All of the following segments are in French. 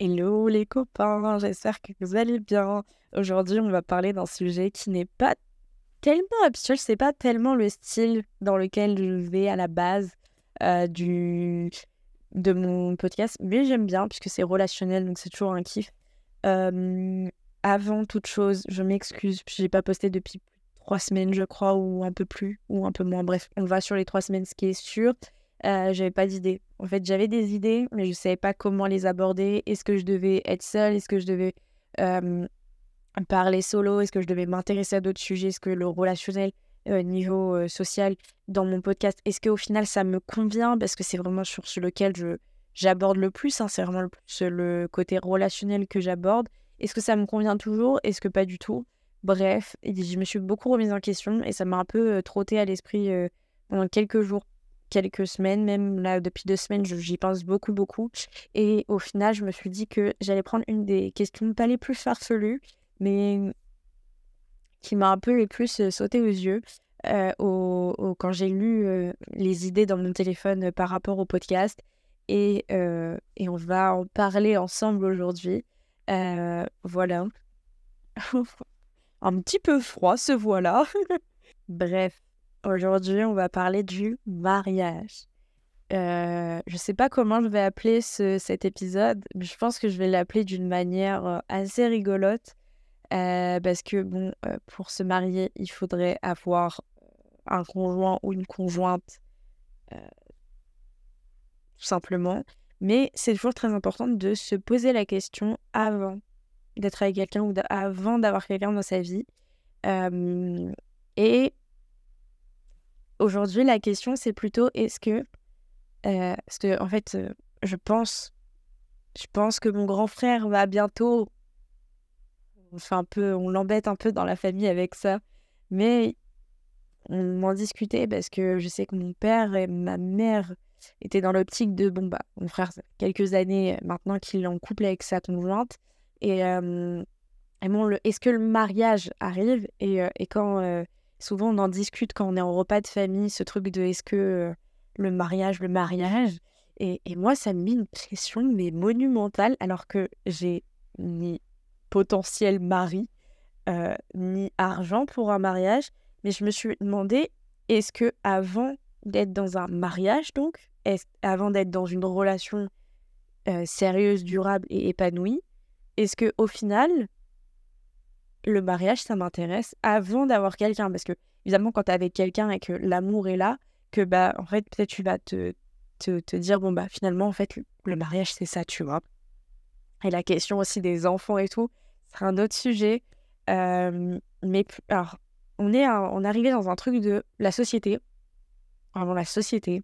Hello les copains, j'espère que vous allez bien. Aujourd'hui, on va parler d'un sujet qui n'est pas tellement habituel, c'est pas tellement le style dans lequel je vais à la base euh, du de mon podcast, mais j'aime bien puisque c'est relationnel, donc c'est toujours un kiff. Euh, avant toute chose, je m'excuse, j'ai pas posté depuis trois semaines, je crois, ou un peu plus, ou un peu moins. Bref, on va sur les trois semaines, ce qui est sûr. Euh, j'avais pas d'idée. En fait, j'avais des idées, mais je savais pas comment les aborder. Est-ce que je devais être seule? Est-ce que je devais parler solo? Est-ce que je devais m'intéresser à d'autres sujets? Est-ce que le relationnel, euh, niveau euh, social, dans mon podcast, est-ce qu'au final ça me convient? Parce que c'est vraiment sur, sur lequel je, j'aborde le plus. Hein, c'est vraiment le, plus, le côté relationnel que j'aborde. Est-ce que ça me convient toujours? Est-ce que pas du tout? Bref, je me suis beaucoup remise en question et ça m'a un peu trotté à l'esprit pendant quelques jours quelques semaines, même là depuis deux semaines, j'y pense beaucoup, beaucoup. Et au final, je me suis dit que j'allais prendre une des questions pas les plus farfelues, mais qui m'a un peu les plus euh, sauté aux yeux euh, au, quand j'ai lu euh, les idées dans mon téléphone par rapport au podcast. Et, et on va en parler ensemble aujourd'hui. voilà. un petit peu froid, ce voilà. Bref, Aujourd'hui, on va parler du mariage. Euh, je ne sais pas comment je vais appeler cet épisode, mais je pense que je vais l'appeler d'une manière euh, assez rigolote. Euh, parce que, bon, pour se marier, il faudrait avoir un conjoint ou une conjointe, tout simplement. Mais c'est toujours très important de se poser la question avant d'être avec quelqu'un ou avant d'avoir quelqu'un dans sa vie. et Aujourd'hui, la question, c'est plutôt est-ce que. Euh, parce que, en fait, euh, je pense. Je pense que mon grand frère va bientôt. On, fait un peu, on l'embête un peu dans la famille avec ça. Mais on m'en discutait parce que je sais que mon père et ma mère étaient dans l'optique de bon, bah, mon frère, quelques années maintenant qu'il est en couple avec sa conjointe. Et, euh, et bon, est-ce que le mariage arrive? Et quand Souvent, on en discute quand on est en repas de famille, ce truc de est-ce que euh, le mariage, le mariage? Et, moi, ça me met une pression, mais monumentale, alors que j'ai ni potentiel mari, euh, ni argent pour un mariage. Mais je me suis demandé, est-ce que avant d'être dans un mariage, donc, avant d'être dans une relation euh, sérieuse, durable et épanouie, est-ce que au final, le mariage, ça m'intéresse avant d'avoir quelqu'un. Parce que, évidemment, quand tu es avec quelqu'un et que l'amour est là, que, bah, en fait, peut-être tu vas te, te, dire, bon, bah, finalement, en fait, le, mariage, c'est ça, tu vois. Et la question aussi des enfants et tout, c'est un autre sujet. mais, alors, on est, on est arrivé dans un truc de la société. Vraiment, la société.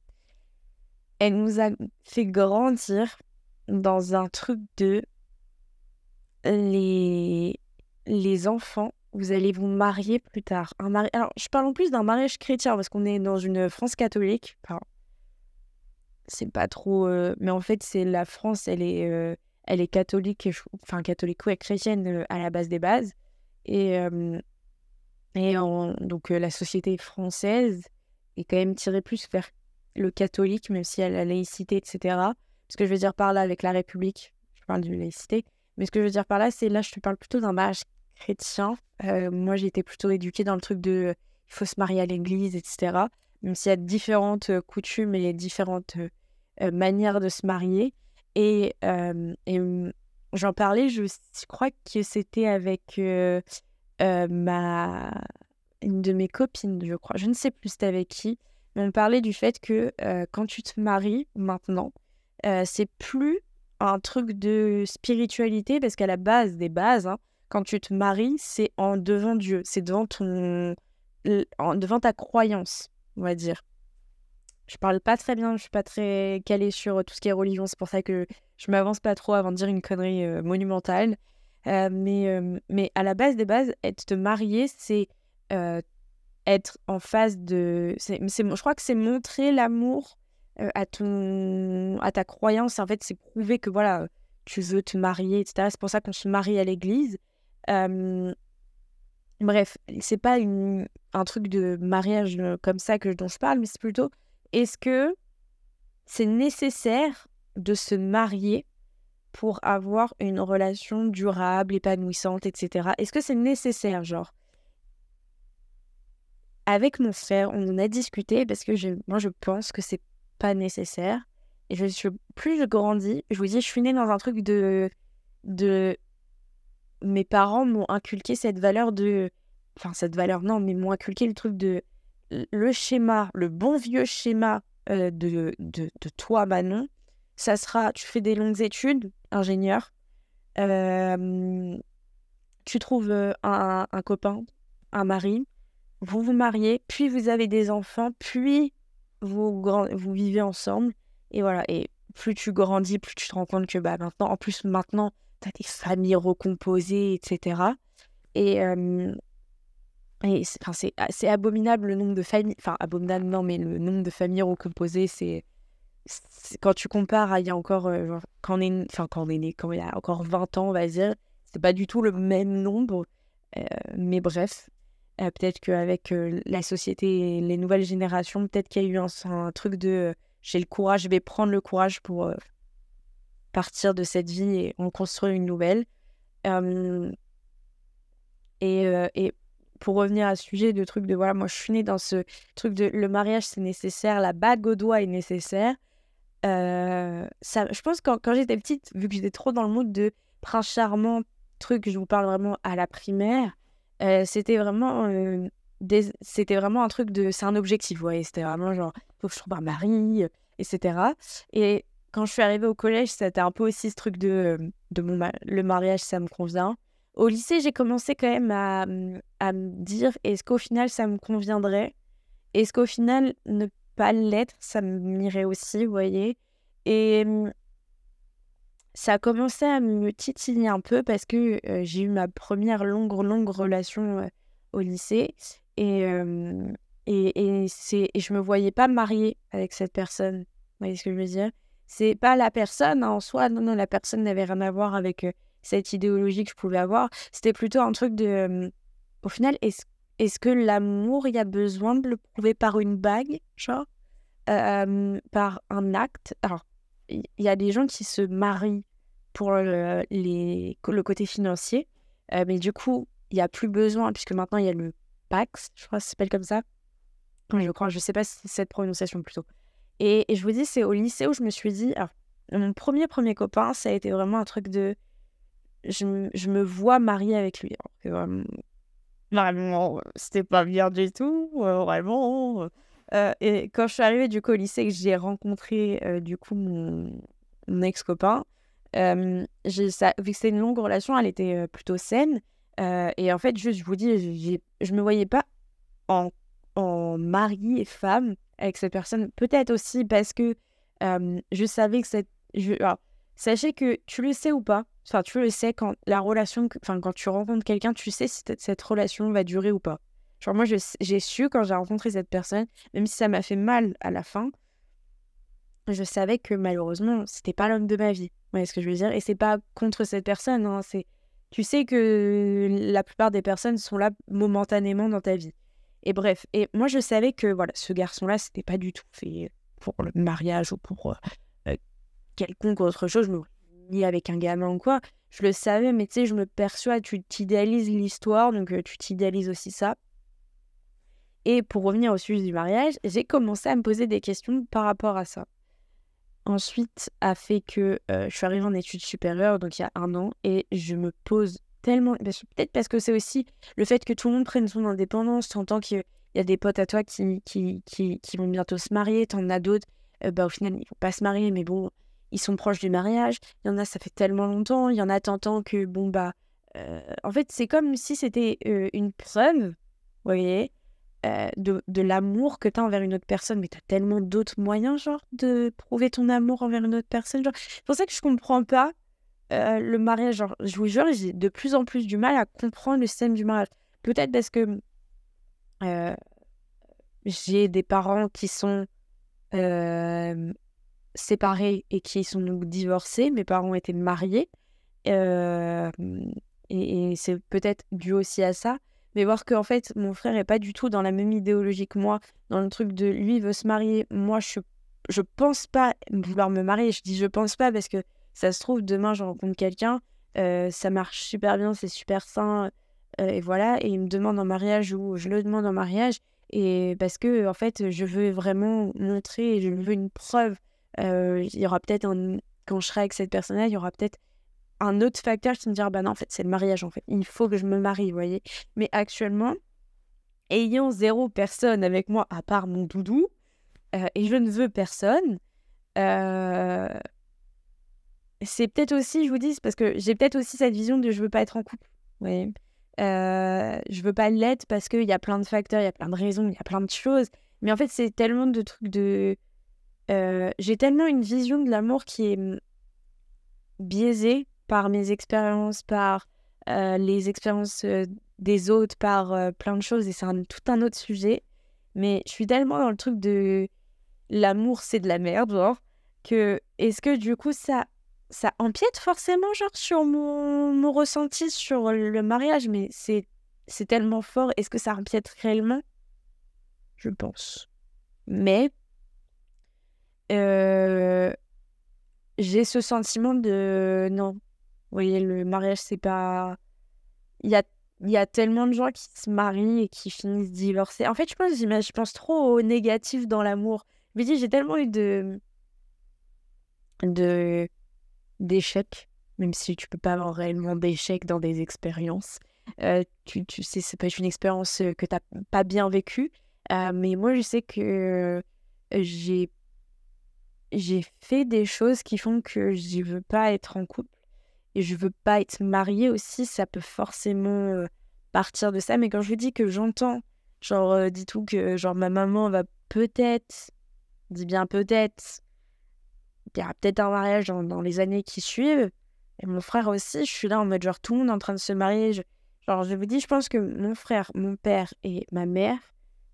Elle nous a fait grandir dans un truc de les les enfants, vous allez vous marier plus tard. Un mari... Alors, je parle en plus d'un mariage chrétien parce qu'on est dans une France catholique. C'est pas trop. Euh, mais en fait, c'est la France, elle est, euh, elle est catholique, enfin catholique, ouais, chrétienne euh, à la base des bases. Et, et donc, la société française est quand même tirée plus vers le catholique, même si elle a la laïcité, etc. Ce que je veux dire par là avec la République, je parle de laïcité. Mais ce que je veux dire par là, c'est là, je te parle plutôt d'un mariage chrétien. Euh, moi, été plutôt éduquée dans le truc de il faut se marier à l'église, etc. Même s'il y a différentes euh, coutumes et différentes euh, manières de se marier. Et, et j'en parlais, je crois que c'était avec ma une de mes copines, je crois. Je ne sais plus c'était avec qui. Mais on parlait du fait que quand tu te maries maintenant, c'est plus un truc de spiritualité parce qu'à la base des bases, hein, quand tu te maries, c'est en devant Dieu, c'est devant ton, devant ta croyance, on va dire. Je parle pas très bien, je suis pas très calée sur tout ce qui est religion, c'est pour ça que je m'avance pas trop avant de dire une connerie euh, monumentale. Euh, mais, euh, mais à la base des bases, être te marier, c'est être en face de. c'est je crois que c'est montrer l'amour à, ton, à ta croyance. En fait, c'est prouver que voilà, tu veux te marier, etc. C'est pour ça qu'on se marie à l'église. Bref, c'est pas une, un truc de mariage comme ça que, dont je parle, mais c'est plutôt est-ce que c'est nécessaire de se marier pour avoir une relation durable, épanouissante, etc. Est-ce que c'est nécessaire, genre? Avec mon frère, on en a discuté parce que je, moi, je pense que c'est pas nécessaire. Et je plus je grandis, je vous dis, je suis née dans un truc de de mes parents m'ont inculqué cette valeur de enfin cette valeur non, mais m'ont inculqué le truc de le schéma, le bon vieux schéma euh, de, de, de toi Manon, ça sera tu fais des longues études, ingénieur, euh, tu trouves euh, un, un copain, un mari, vous vous mariez, puis vous avez des enfants, puis vous, vous vivez ensemble. Et voilà, et plus tu grandis, plus tu te rends compte que bah, maintenant, en plus, maintenant, des familles recomposées, etc. Et, et c'est abominable le nombre de familles, enfin, abominable, non, mais le nombre de familles recomposées, c'est. Quand tu compares à il y a encore, quand, on est, quand on est né, quand il y a encore 20 ans, on va dire, c'est pas du tout le même nombre. mais bref, euh, peut-être qu'avec la société et les nouvelles générations, peut-être qu'il y a eu un, truc de j'ai le courage, je vais prendre le courage pour partir de cette vie et en construire une nouvelle. et, et, pour revenir à ce sujet de truc de voilà, moi je suis née dans ce truc de le mariage c'est nécessaire, la bague au doigt est nécessaire. ça, je pense que quand, quand j'étais petite, vu que j'étais trop dans le mood de prince charmant, truc, je vous parle vraiment à la primaire, c'était vraiment c'était vraiment un truc de c'est un objectif ouais c'était vraiment genre faut que je trouve un mari etc et quand je suis arrivée au collège c'était un peu aussi ce truc de de mon le mariage ça me convient au lycée j'ai commencé quand même à, mmh, à me dire est-ce qu'au final ça me conviendrait? Est-ce qu'au final ne pas l'être ça m'irait aussi vous voyez? Et mmh, ça a commencé à me titiller un peu parce que j'ai eu ma première longue, longue relation au lycée. Et, et, et, c'est, et je me voyais pas mariée avec cette personne. Vous voyez ce que je veux dire? C'est pas la personne en soi, non, non, la personne n'avait rien à voir avec cette idéologie que je pouvais avoir. C'était plutôt un truc de. au final, est-ce, est-ce que l'amour, il y a besoin de le prouver par une bague, genre? Par un acte? Alors, il y a des gens qui se marient pour le, les, le côté financier, euh, mais du coup, il n'y a plus besoin, puisque maintenant il y a le PAX, je crois ça s'appelle comme ça. Je crois, je sais pas si c'est cette prononciation plutôt. Et, et je vous dis, c'est au lycée où je me suis dit, mon premier premier copain, ça a été vraiment un truc de, je, je me vois mariée avec lui. vraiment, vraiment c'était pas bien du tout, vraiment. Euh, et quand je suis arrivée du coup au lycée, que j'ai rencontré euh, du coup mon, ex-copain, euh, vu que c'était une longue relation, elle était plutôt saine. et en fait, juste, je vous dis, je me voyais pas en, en mari et femme avec cette personne. Peut-être aussi parce que je savais que cette. Je, sachez que tu le sais ou pas, enfin, tu le sais quand la relation, enfin, quand tu rencontres quelqu'un, tu sais si cette relation va durer ou pas. Genre, moi, j'ai su quand j'ai rencontré cette personne, même si ça m'a fait mal à la fin, je savais que malheureusement, c'était pas l'homme de ma vie. Vous voyez ce que je veux dire? Et c'est pas contre cette personne. Hein, c'est tu sais que la plupart des personnes sont là momentanément dans ta vie. Et bref, et moi je savais que voilà, ce garçon-là, c'était pas du tout fait pour le mariage ou pour euh, euh, quelconque autre chose, ni avec un gamin ou quoi. Je le savais, mais tu sais, je me perçois, tu t'idéalises l'histoire, donc euh, tu t'idéalises aussi ça. Et pour revenir au sujet du mariage, j'ai commencé à me poser des questions par rapport à ça. Ensuite, a fait que je suis arrivée en études supérieures, donc il y a un an, et je me pose tellement. Peut-être parce que c'est aussi le fait que tout le monde prenne son indépendance. Tu entends qu'il y a des potes à toi qui, qui, qui, qui vont bientôt se marier, tu en as d'autres, euh, bah, au final, ils vont pas se marier, mais bon, ils sont proches du mariage. Il y en a, ça fait tellement longtemps. Il y en a, t'entends que, bon, bah. Euh, en fait, c'est comme si c'était une preuve, vous voyez, euh, de, de l'amour que tu as envers une autre personne, mais tu as tellement d'autres moyens, genre, de prouver ton amour envers une autre personne. C'est pour ça que je comprends pas euh, le mariage. Genre, je vous jure, j'ai de plus en plus du mal à comprendre le système du mariage. Peut-être parce que euh, j'ai des parents qui sont séparés et qui sont donc divorcés. Mes parents étaient mariés. et, c'est peut-être dû aussi à ça mais voir que en fait mon frère est pas du tout dans la même idéologie que moi, dans le truc de lui veut se marier, moi je je pense pas vouloir me marier. Je dis je pense pas parce que Ça se trouve, demain, je rencontre quelqu'un, ça marche super bien, c'est super sain, et voilà, et il me demande en mariage ou je le demande en mariage, et parce que, en fait, je veux vraiment montrer, je veux une preuve. il y aura peut-être. Quand je serai avec cette personne-là, il y aura peut-être un autre facteur qui me dira bah non, en fait, c'est le mariage, en fait. Il faut que je me marie, vous voyez. Mais actuellement, ayant zéro personne avec moi à part mon doudou, et je ne veux personne, c'est peut-être aussi, je vous dis, parce que j'ai peut-être aussi cette vision de je veux pas être en couple. Voyez euh, je veux pas l'être parce qu'il y a plein de facteurs, il y a plein de raisons, il y a plein de choses. Mais en fait, c'est tellement de trucs de. Euh, j'ai tellement une vision de l'amour qui est mmh, biaisée par mes expériences, par euh, les expériences des autres, par plein de choses, et c'est tout un autre sujet. Mais je suis tellement dans le truc de l'amour, c'est de la merde, genre, que est-ce que du coup, ça ça empiète forcément genre sur mon, mon ressenti sur le mariage, mais c'est c'est tellement fort. Est-ce que ça empiète réellement? Je pense. Mais euh, j'ai ce sentiment de non. Vous voyez, le mariage, c'est pas. Il y a, y a tellement de gens qui se marient et qui finissent divorcés. En fait, je pense, je pense trop au négatif dans l'amour. Mais j'ai tellement eu de. de d'échecs, même si tu peux pas avoir réellement d'échecs dans des expériences. Euh, tu, tu, sais, peut être une expérience euh, que tu n'as pas bien vécue. Euh, mais moi, je sais que j'ai j'ai fait des choses qui font que je veux pas être en couple et je veux pas être mariée aussi. Ça peut forcément partir de ça. Mais quand je vous dis que j'entends, genre, dis tout que genre ma maman va peut-être, dis bien peut-être, il y aura peut-être un mariage dans, les années qui suivent. Et mon frère aussi, je suis là en mode genre tout le monde en train de se marier. genre, je vous dis, je pense que mon frère, mon père et ma mère,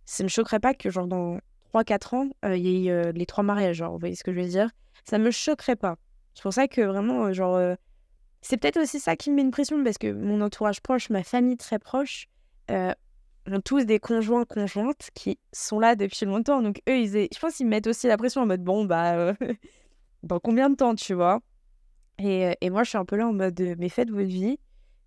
ça ne me choquerait pas que genre dans 3-4 ans, euh, il y ait euh, les trois mariages. Genre, vous voyez ce que je veux dire? Ça me choquerait pas. C'est pour ça que vraiment, euh, genre, c'est peut-être aussi ça qui me met une pression parce que mon entourage proche, ma famille très proche, ont tous des conjoints conjointes qui sont là depuis longtemps. Donc eux, ils, je pense qu'ils mettent aussi la pression en mode bon bah dans combien de temps, tu vois? Et, et, moi, je suis un peu là en mode, mais faites votre vie.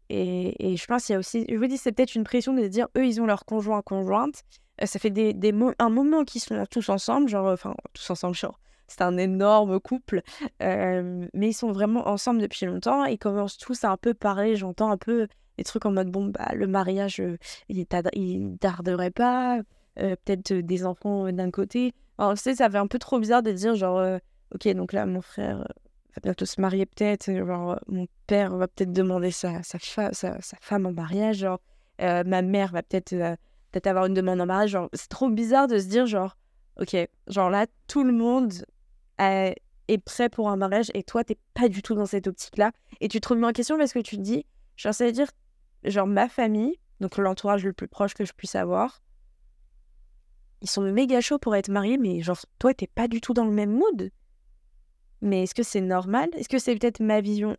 Et, et je pense qu'il y a aussi, je vous dis, c'est peut-être une pression de dire, eux, ils ont leur conjoint, conjointe. ça fait des, des un moment qu'ils sont tous ensemble, genre, enfin, tous ensemble, genre, c'est un énorme couple. mais ils sont vraiment ensemble depuis longtemps. Ils commencent tous à un peu parler, j'entends un peu des trucs en mode, bon, bah, le mariage, il ne tarderait pas. peut-être des enfants d'un côté. Alors, tu sais, ça fait un peu trop bizarre de dire, genre, ok, donc là, mon frère euh, va bientôt se marier peut-être, euh, genre, euh, mon père va peut-être demander sa, sa, sa, femme en mariage, genre, ma mère va peut-être peut-être avoir une demande en mariage, genre, c'est trop bizarre de se dire, genre, ok, genre là, tout le monde est prêt pour un mariage et toi, t'es pas du tout dans cette optique-là, et tu te remets en question parce que tu te dis, genre, ça veut dire, genre, ma famille, donc l'entourage le plus proche que je puisse avoir, ils sont méga chauds pour être mariés, mais genre, toi, t'es pas du tout dans le même mood mais est-ce que c'est normal? Est-ce que c'est peut-être ma vision?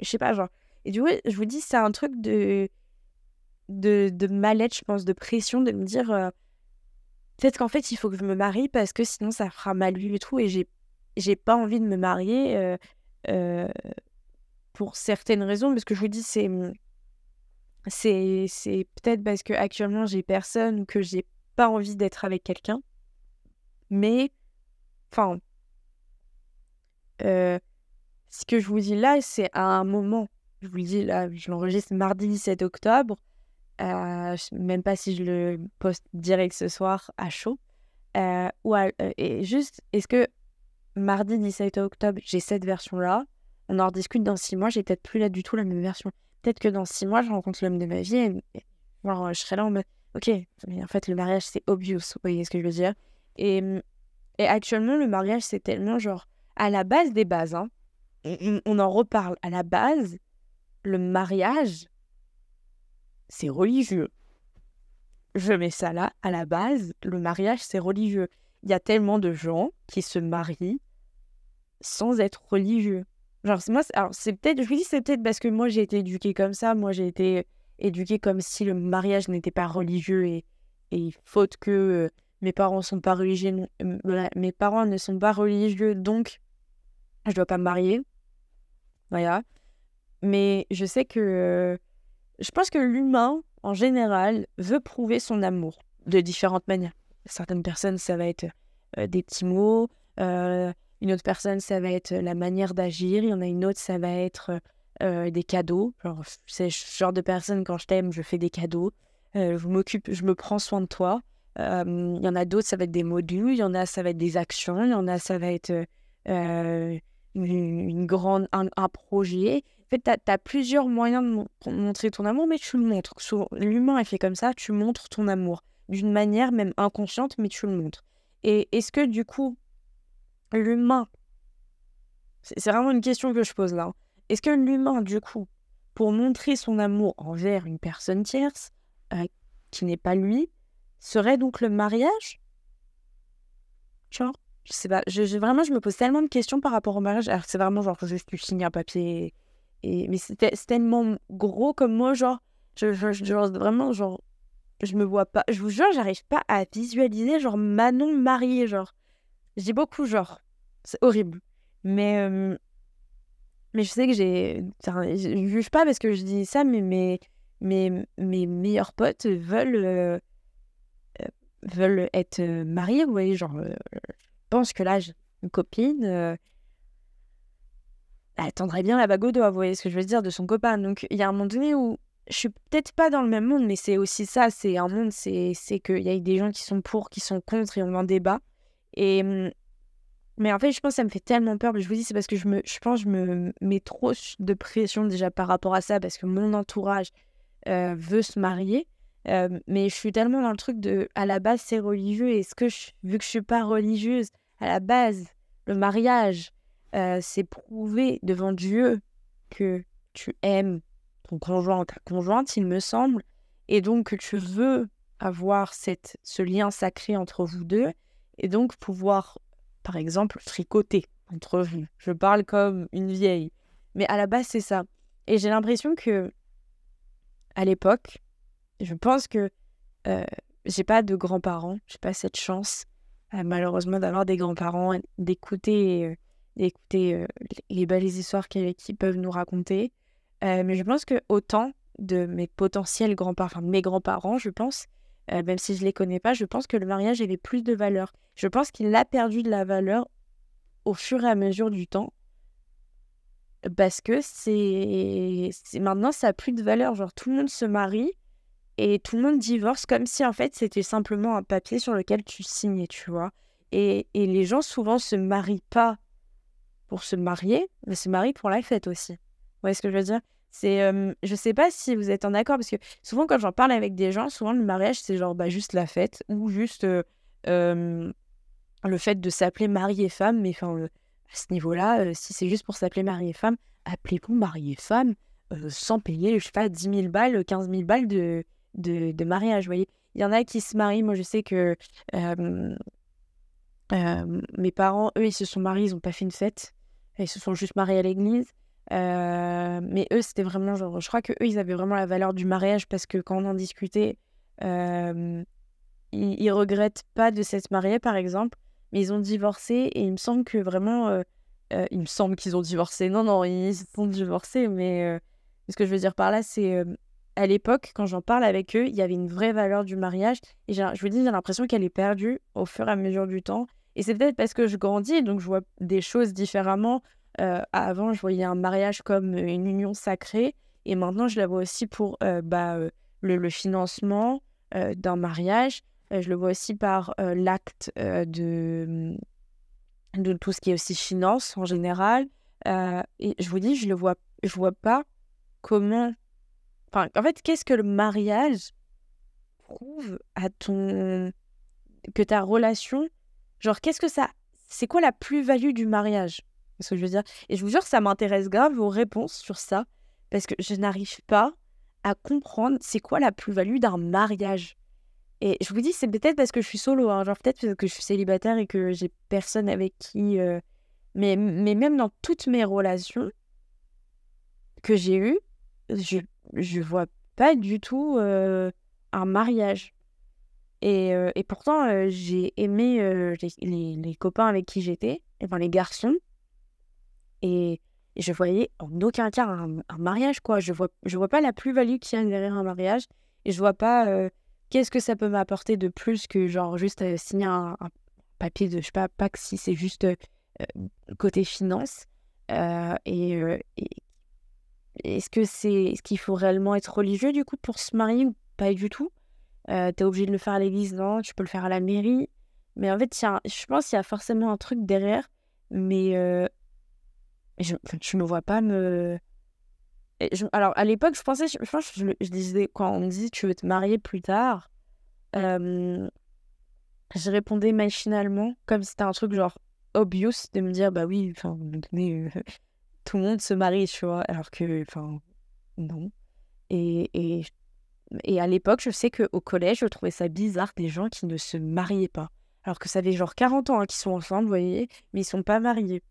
Je sais pas, genre. Et du coup, je vous dis, c'est un truc de, de, de mal-être, je pense, de pression, de me dire euh, peut-être qu'en fait, il faut que je me marie parce que sinon, ça fera mal vu et tout. Et j'ai, j'ai pas envie de me marier euh, euh, pour certaines raisons, parce que je vous dis, c'est. C'est, c'est peut-être parce que actuellement j'ai personne ou que j'ai pas envie d'être avec quelqu'un. Mais, enfin, euh, ce que je vous dis là, c'est à un moment. Je vous le dis là, je l'enregistre mardi 17 octobre. Euh, même pas si je le poste direct ce soir à chaud. Euh, ou et juste, est-ce que mardi 17 octobre, j'ai cette version-là? On en rediscute dans six mois, j'ai peut-être plus là du tout la même version. Peut-être que dans six mois, je rencontre l'homme de ma vie et, je serai là en mode, ok, mais en fait, le mariage, c'est obvious, vous voyez ce que je veux dire? Et, et actuellement, le mariage, c'est tellement genre, à la base des bases, hein, on, en reparle, à la base, le mariage, c'est religieux. Je mets ça là, à la base, le mariage, c'est religieux. Il y a tellement de gens qui se marient sans être religieux. Genre, moi, c'est peut-être, je vous dis, c'est peut-être parce que moi, j'ai été éduquée comme ça. Moi, j'ai été éduquée comme si le mariage n'était pas religieux et, et faute que euh, mes parents sont pas religieux, mes parents ne sont pas religieux, donc je dois pas me marier. Voilà. Mais je sais que. je pense que l'humain, en général, veut prouver son amour de différentes manières. Certaines personnes, ça va être des petits mots. une autre personne, ça va être la manière d'agir. Il y en a une autre, ça va être des cadeaux. c'est ce genre de personne, quand je t'aime, je fais des cadeaux. je m'occupe, je me prends soin de toi. Il y en a d'autres, ça va être des modules. Il y en a, ça va être des actions. Il y en a, ça va être une, grande, un, projet. En fait, tu as, plusieurs moyens de montrer ton amour, mais tu le montres. L'humain est fait comme ça, tu montres ton amour d'une manière même inconsciente, mais tu le montres. Et est-ce que du coup, l'humain, c'est vraiment une question que je pose là, hein. est-ce que l'humain, du coup, pour montrer son amour envers une personne tierce, euh, qui n'est pas lui, serait donc le mariage? Genre, je sais pas, je, vraiment, je me pose tellement de questions par rapport au mariage. Alors, c'est vraiment genre juste tu signes un papier. Et, mais c'est tellement gros comme moi, genre, je, je, vraiment, genre, je me vois pas. Je vous jure, j'arrive pas à visualiser, genre, Manon mariée, genre. Dis beaucoup, genre. C'est horrible. Mais. mais je sais que j'ai. Je juge pas parce que je dis ça, mais mes, mes, mes meilleurs potes veulent. Euh, euh, veulent être mariés, vous voyez, genre. Pense que là, une copine. elle attendrait bien la bague au doigt, vous voyez ce que je veux dire, de son copain. Donc, il y a un moment donné où je suis peut-être pas dans le même monde, mais c'est aussi ça. C'est un monde, c'est qu'il y a des gens qui sont pour, qui sont contre, et on en débat. Et, mmh, mais en fait, je pense que ça me fait tellement peur. Je vous dis, c'est parce que je, me, je pense que je me mets trop de pression déjà par rapport à ça, parce que mon entourage euh, veut se marier. Euh, mais je suis tellement dans le truc de, à la base, c'est religieux. Et ce que je, vu que je suis pas religieuse, à la base, le mariage, euh, c'est prouver devant Dieu que tu aimes ton conjoint ta conjointe, il me semble, et donc que tu veux avoir cette, ce lien sacré entre vous deux, et donc pouvoir, par exemple, tricoter entre vous. Je parle comme une vieille, mais à la base, c'est ça. Et j'ai l'impression que, à l'époque, je pense que euh, j'ai pas de grands-parents, j'ai pas cette chance, malheureusement, d'avoir des grands-parents, d'écouter, euh, euh, les belles histoires qu'ils peuvent nous raconter. Euh, mais je pense que autant de mes potentiels grands-parents, enfin mes grands-parents, je pense, même si je ne les connais pas, je pense que le mariage avait plus de valeur. Je pense qu'il a perdu de la valeur au fur et à mesure du temps. Parce que c'est maintenant, ça n'a plus de valeur. Genre, tout le monde se marie et tout le monde divorce comme si, en fait, c'était simplement un papier sur lequel tu signais, tu vois. Et, et les gens, souvent, se marient pas pour se marier, mais se marient pour la fête aussi. Vous voyez ce que je veux dire? C'est, je sais pas si vous êtes en accord, parce que souvent quand j'en parle avec des gens, souvent le mariage c'est genre bah, juste la fête ou juste le fait de s'appeler mari et femme. Mais enfin, à ce niveau-là, si c'est juste pour s'appeler mari et femme, appelez-vous mari et femme sans payer, je sais pas, 10 000 balles, 15 000 balles de, de, de mariage. Vous voyez, il y en a qui se marient. Moi, je sais que mes parents, eux, ils se sont mariés, ils n'ont pas fait une fête. Ils se sont juste mariés à l'église. Mais eux, c'était vraiment je crois que eux, ils avaient vraiment la valeur du mariage parce que quand on en discutait, euh, ils, regrettent pas de s'être mariés, par exemple, mais ils ont divorcé et il me semble que vraiment, il me semble qu'ils ont divorcé. Non, non, ils sont divorcés, mais ce que je veux dire par là, c'est à l'époque, quand j'en parle avec eux, il y avait une vraie valeur du mariage et je vous dis, j'ai l'impression qu'elle est perdue au fur et à mesure du temps. Et c'est peut-être parce que je grandis, donc je vois des choses différemment. Euh, avant, je voyais un mariage comme une union sacrée, et maintenant, je la vois aussi pour euh, bah, euh, le, financement d'un mariage. je le vois aussi par l'acte de, de tout ce qui est aussi finance en général. et je vous dis, je le vois, vois pas comment. Enfin, en fait, qu'est-ce que le mariage prouve à ton que ta relation, genre, qu'est-ce que ça, c'est quoi la plus-value du mariage? Ce que je veux dire? Et je vous jure, ça m'intéresse grave vos réponses sur ça, parce que je n'arrive pas à comprendre c'est quoi la plus-value d'un mariage. Et je vous dis, c'est peut-être parce que je suis solo, hein, genre peut-être que je suis célibataire et que j'ai personne avec qui. Euh, mais, mais même dans toutes mes relations que j'ai eues, je, je vois pas du tout un mariage. Et, et pourtant, j'ai aimé les, les, copains avec qui j'étais, enfin les garçons, et, Et je voyais en aucun cas un, mariage, quoi. Je vois, je vois pas la plus-value qu'il y a derrière un mariage. Et je vois pas qu'est-ce que ça peut m'apporter de plus que, genre, juste signer un, papier de, je sais pas, pas que si c'est juste côté finance. et, est-ce que c'est, est-ce qu'il faut réellement être religieux, du coup, pour se marier ou pas du tout? Euh, T'es obligé de le faire à l'église, non Tu peux le faire à la mairie. Mais en fait, je pense qu'il y a forcément un truc derrière. Mais je ne me vois pas me. alors, à l'époque, je pensais, je, pense, je, je, disais, quand on me dit tu veux te marier plus tard, je répondais machinalement, comme si c'était un truc genre obvious de me dire, bah oui, enfin, euh, tout le monde se marie, tu vois, alors que, enfin, non. Et, et, à l'époque, je sais qu'au collège, je trouvais ça bizarre des gens qui ne se mariaient pas. Alors que ça fait genre 40 ans hein, qu'ils sont ensemble, vous voyez, mais ils sont pas mariés.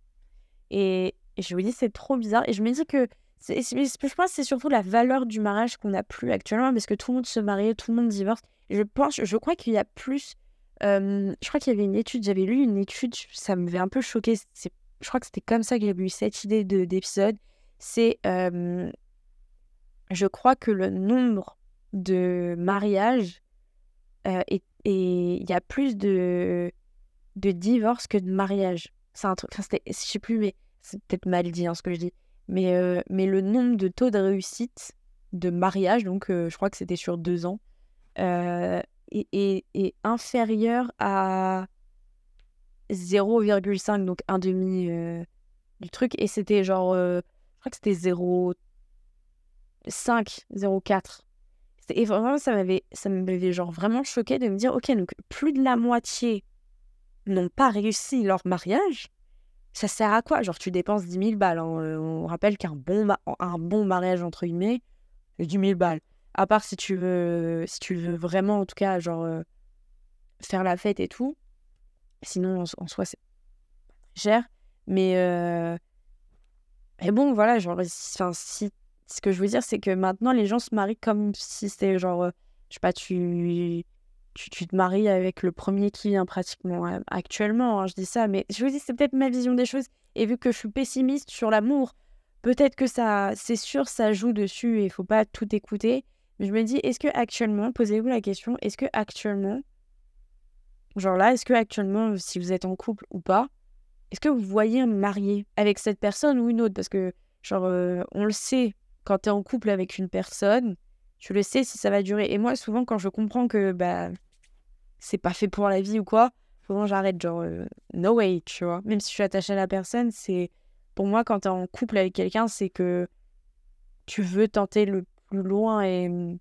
Et, je me dis, c'est trop bizarre. Et je me dis que je pense que c'est surtout la valeur du mariage qu'on n'a plus actuellement parce que tout le monde se marie, tout le monde divorce. je pense, je crois qu'il y a plus. je crois qu'il y avait une étude, j'avais lu une étude, ça m'avait un peu choqué. Je crois que c'était comme ça que j'avais eu cette idée d'épisode. C'est. je crois que le nombre de mariages et il y a plus de, de divorces que de mariages. C'est un truc, je sais plus, mais c'est peut-être mal dit hein, ce que je dis, mais, euh, mais le nombre de taux de réussite de mariage, donc euh, je crois que c'était sur deux ans, euh, est, inférieur à 0,5, donc un demi du truc, et c'était genre, je crois que c'était 0,5, 0,4. Et vraiment, ça m'avait, ça m'avait genre vraiment choqué de me dire, ok, donc plus de la moitié n'ont pas réussi leur mariage, ça sert à quoi? Genre, tu dépenses 10 000 balles. Hein, on rappelle qu'un bon, bon mariage, entre guillemets, c'est 10 000 balles. À part si tu veux, si tu veux vraiment, en tout cas, genre, faire la fête et tout. Sinon, en, soi, c'est cher. Mais, mais bon, voilà, genre, enfin, si, ce que je veux dire, c'est que maintenant, les gens se marient comme si c'était genre, je sais pas, tu tu, te maries avec le premier qui vient pratiquement euh, actuellement. Hein, je dis ça, mais je vous dis, c'est peut-être ma vision des choses. Et vu que je suis pessimiste sur l'amour, peut-être que ça, c'est sûr, ça joue dessus et il faut pas tout écouter. Mais je me dis, est-ce que actuellement, posez-vous la question, est-ce que actuellement, genre là, est-ce que actuellement, si vous êtes en couple ou pas, est-ce que vous voyez un marié avec cette personne ou une autre? Parce que, genre, euh, on le sait, quand tu es en couple avec une personne, tu le sais si ça va durer. Et moi, souvent, quand je comprends que bah, c'est pas fait pour la vie ou quoi, souvent j'arrête, genre, euh, no way, tu vois. Même si je suis attachée à la personne, c'est. Pour moi, quand tu es en couple avec quelqu'un, c'est que tu veux tenter le plus loin. Et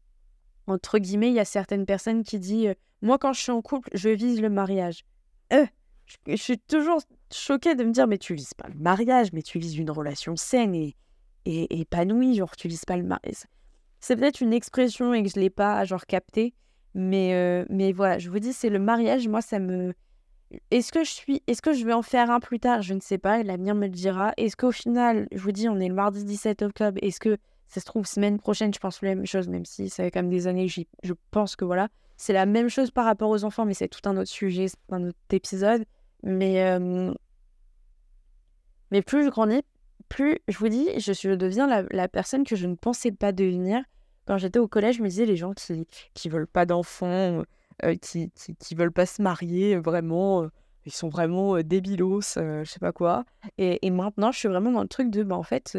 entre guillemets, il y a certaines personnes qui disent euh, Moi, quand je suis en couple, je vise le mariage. Euh, je, suis toujours choquée de me dire Mais tu vises pas le mariage, mais tu vises une relation saine et, et épanouie. Genre, tu vises pas le mariage c'est peut-être une expression et que je l'ai pas genre capté. Mais, euh, mais voilà, je vous dis, c'est le mariage. Moi, ça me. Est-ce que je suis. Est-ce que je vais en faire un plus tard? Je ne sais pas. L'avenir me le dira. Est-ce qu'au final, je vous dis, on est le mardi 17 octobre. Est-ce que ça se trouve, semaine prochaine, je pense la même chose, même si ça fait quand même des années, je pense que voilà. C'est la même chose par rapport aux enfants, mais c'est tout un autre sujet, c'est un autre épisode. Mais, euh, mais plus je grandis, plus je vous dis, je, je deviens la, la, personne que je ne pensais pas devenir. Quand j'étais au collège, je me disais les gens qui qui veulent pas d'enfants, euh, qui, qui, qui veulent pas se marier, vraiment, euh, ils sont vraiment euh, débilos, je sais pas quoi. Et, et, maintenant, je suis vraiment dans le truc de, bah, en fait,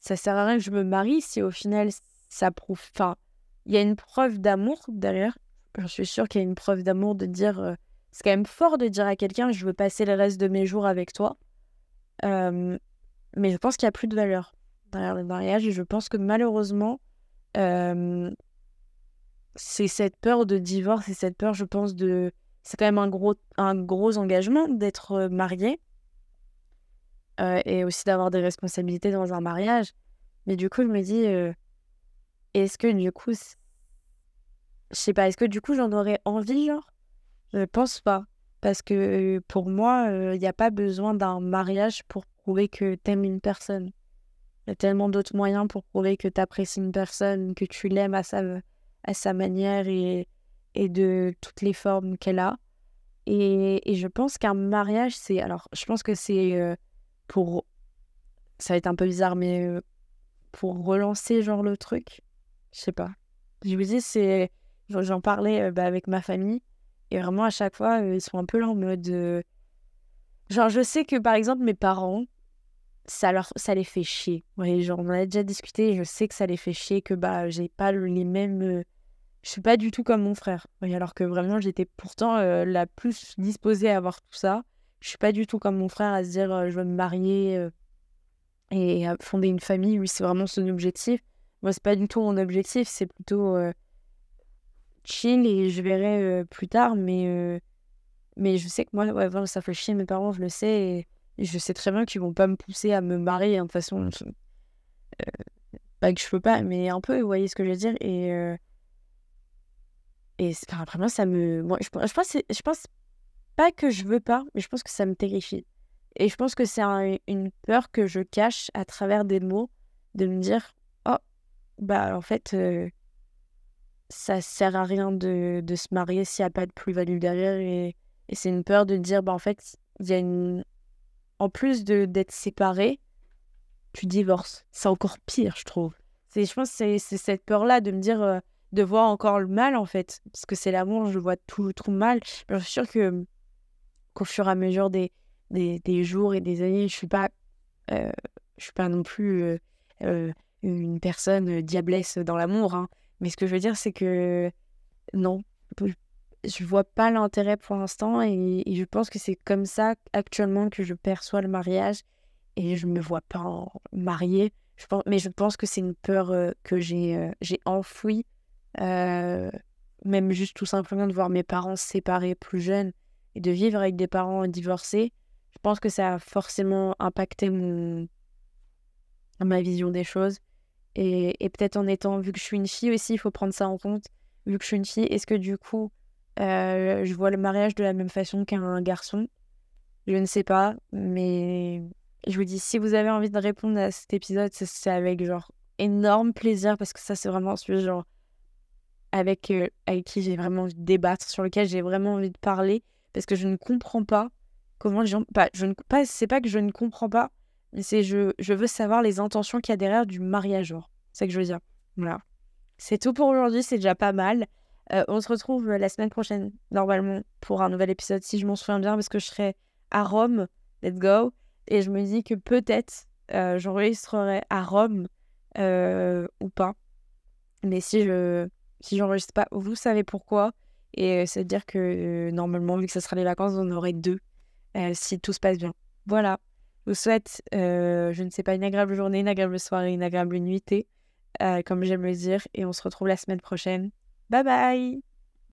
ça sert à rien que je me marie si au final ça prouve. Il y a une preuve d'amour derrière. Je suis sûre qu'il y a une preuve d'amour de dire. c'est quand même fort de dire à quelqu'un je veux passer le reste de mes jours avec toi. mais je pense qu'il y a plus de valeur derrière le mariage. Et je pense que malheureusement, c'est cette peur de divorce et cette peur, je pense, de. C'est quand même un gros, un gros engagement d'être marié et aussi d'avoir des responsabilités dans un mariage. Mais du coup, je me dis, est-ce que du coup, je sais pas, est-ce que du coup j'en aurais envie, genre? Je pense pas. Parce que pour moi, il n'y a pas besoin d'un mariage pour prouver que t'aimes une personne. Il y a tellement d'autres moyens pour prouver que tu apprécies une personne, que tu l'aimes à sa, à sa manière et, et de toutes les formes qu'elle a. Et, et, je pense qu'un mariage, c'est. Alors, je pense que c'est euh, pour ça va être un peu bizarre, mais pour relancer genre le truc, je sais pas. Je vous dis, c'est. J'en parlais bah, avec ma famille, et vraiment à chaque fois, ils sont un peu là en mode. Genre, je sais que par exemple, mes parents, ça, leur, ça les fait chier. Ouais, genre, on en a déjà discuté, et je sais que ça les fait chier, que bah, j'ai pas les mêmes. Je suis pas du tout comme mon frère. alors que vraiment, j'étais pourtant la plus disposée à avoir tout ça. Je suis pas du tout comme mon frère à se dire je veux me marier et à fonder une famille. Lui, c'est vraiment son objectif. Moi, c'est pas du tout mon objectif. C'est plutôt chill et je verrai plus tard. Mais, mais je sais que moi, ouais, ça fait chier mes parents, je le sais. Et, je sais très bien qu'ils vont pas me pousser à me marier. Hein, de toute façon, pas que je peux pas, mais un peu, vous voyez ce que je veux dire. Et, et enfin, vraiment, ça me. Moi, je, je, pense, je pense pas que je veux pas, mais je pense que ça me terrifie. Et je pense que c'est une peur que je cache à travers des mots, de me dire Oh, bah en fait, ça sert à rien de, de se marier s'il n'y a pas de plus-value derrière. Et, et c'est une peur de dire Bah en fait, il y a une. En plus d'être séparé, tu divorces. C'est encore pire, je trouve. Je pense que c'est cette peur-là de me dire de voir encore le mal en fait parce que c'est l'amour je vois tout tout mal je suis sûre que qu'au fur et à mesure des, des, des, jours et des années je suis pas euh, suis pas non plus euh, euh, une personne diablesse dans l'amour hein. Mais ce que je veux dire c'est que non je vois pas l'intérêt pour l'instant et, je pense que c'est comme ça actuellement que je perçois le mariage et je me vois pas mariée mais je pense que c'est une peur que j'ai j'ai enfouie euh, même juste tout simplement de voir mes parents se séparer plus jeunes et de vivre avec des parents divorcés, je pense que ça a forcément impacté mon... ma vision des choses. Et, peut-être en étant, vu que je suis une fille aussi, il faut prendre ça en compte. Vu que je suis une fille, est-ce que du coup, euh, je vois le mariage de la même façon qu'un garçon? Je ne sais pas, mais je vous dis, si vous avez envie de répondre à cet épisode, c'est avec genre énorme plaisir parce que ça, c'est vraiment celui genre avec, euh, avec qui j'ai vraiment envie de débattre, sur lequel j'ai vraiment envie de parler, parce que je ne comprends pas comment les gens... Pas, je ne, pas, c'est pas que je ne comprends pas, c'est je, je veux savoir les intentions qu'il y a derrière du mariage. C'est ça que je veux dire. Voilà. C'est tout pour aujourd'hui, c'est déjà pas mal. Euh, on se retrouve la semaine prochaine, normalement, pour un nouvel épisode, si je m'en souviens bien, parce que je serai à Rome. Let's go. Et je me dis que peut-être euh, j'enregistrerai à Rome ou pas. Mais si je, si j'enregistre pas, vous savez pourquoi. Et c'est dire que normalement, vu que ce sera les vacances, on aurait deux si tout se passe bien. Voilà. Je vous souhaite, je ne sais pas, une agréable journée, une agréable soirée, une agréable nuitée, comme j'aime le dire. Et on se retrouve la semaine prochaine. Bye bye